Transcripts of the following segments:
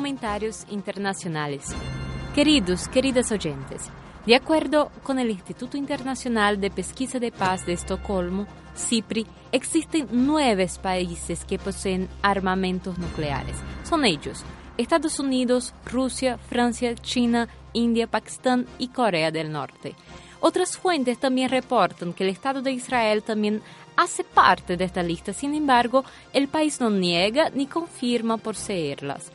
Comentarios internacionales. Queridos, queridas oyentes, de acuerdo con el Instituto Internacional de Pesquisa de Paz de Estocolmo, CIPRI, existen nueve países que poseen armamentos nucleares. Son ellos Estados Unidos, Rusia, Francia, China, India, Pakistán y Corea del Norte. Otras fuentes también reportan que el Estado de Israel también hace parte de esta lista, sin embargo, el país no niega ni confirma poseerlas.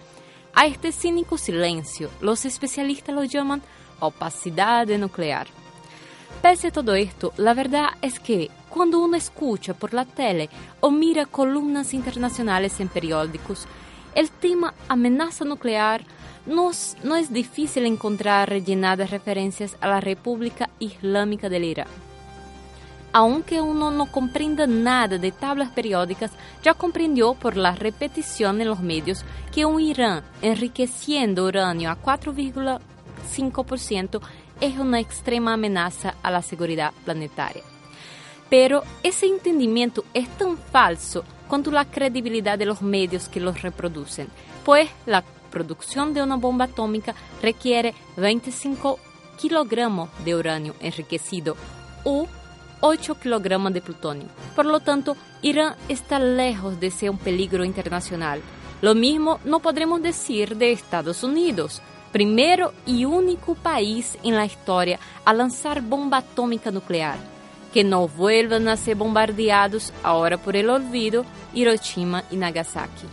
A este cínico silencio, los especialistas lo llaman opacidad nuclear. Pese a todo esto, la verdad es que cuando uno escucha por la tele o mira columnas internacionales en periódicos, el tema amenaza nuclear no es, no es difícil encontrar rellenadas referencias a la República Islámica del Irán. Aunque uno no comprenda nada de tablas periódicas, ya comprendió por la repetición en los medios que un Irán enriqueciendo uranio a 4,5% es una extrema amenaza a la seguridad planetaria. Pero ese entendimiento es tan falso cuanto la credibilidad de los medios que los reproducen, pues la producción de una bomba atómica requiere 25 kilogramos de uranio enriquecido o 8 kilogramos de plutonio. Por lo tanto, Irán está lejos de ser un peligro internacional. Lo mismo no podremos decir de Estados Unidos, primero y único país en la historia a lanzar bomba atómica nuclear. Que no vuelvan a ser bombardeados ahora por el olvido Hiroshima y Nagasaki.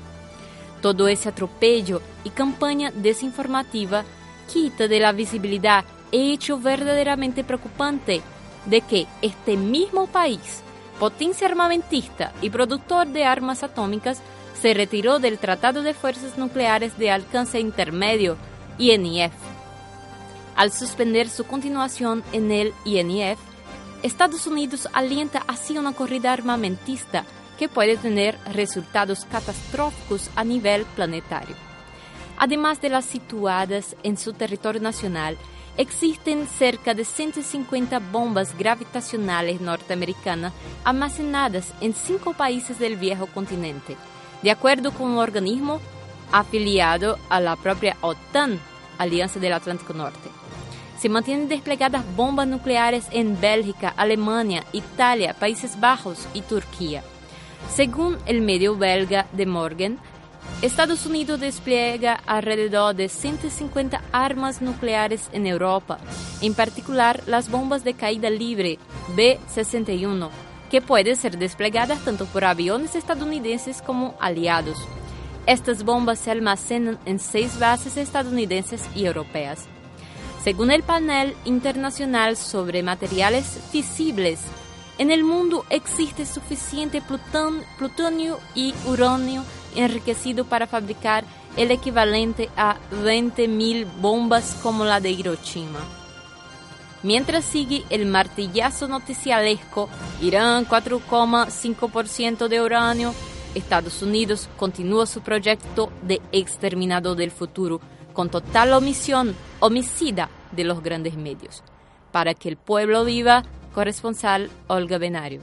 Todo ese atropello y campaña desinformativa quita de la visibilidad hecho verdaderamente preocupante de que este mismo país, potencia armamentista y productor de armas atómicas, se retiró del Tratado de Fuerzas Nucleares de Alcance Intermedio, INF. Al suspender su continuación en el INF, Estados Unidos alienta así una corrida armamentista que puede tener resultados catastróficos a nivel planetario. Además de las situadas en su territorio nacional, existen cerca de 150 bombas gravitacionales norteamericanas almacenadas en cinco países del viejo continente, de acuerdo con un organismo afiliado a la propia OTAN, Alianza del Atlántico Norte. Se mantienen desplegadas bombas nucleares en Bélgica, Alemania, Italia, Países Bajos y Turquía. Según el medio belga de Morgan, Estados Unidos despliega alrededor de 150 armas nucleares en Europa, en particular las bombas de caída libre B-61, que pueden ser desplegadas tanto por aviones estadounidenses como aliados. Estas bombas se almacenan en seis bases estadounidenses y europeas. Según el panel internacional sobre materiales fisibles, en el mundo existe suficiente plutonio y uranio enriquecido para fabricar el equivalente a 20.000 bombas como la de Hiroshima. Mientras sigue el martillazo noticialesco, Irán 4,5% de uranio, Estados Unidos continúa su proyecto de exterminado del futuro con total omisión, homicida de los grandes medios. Para que el pueblo viva, corresponsal Olga Benario.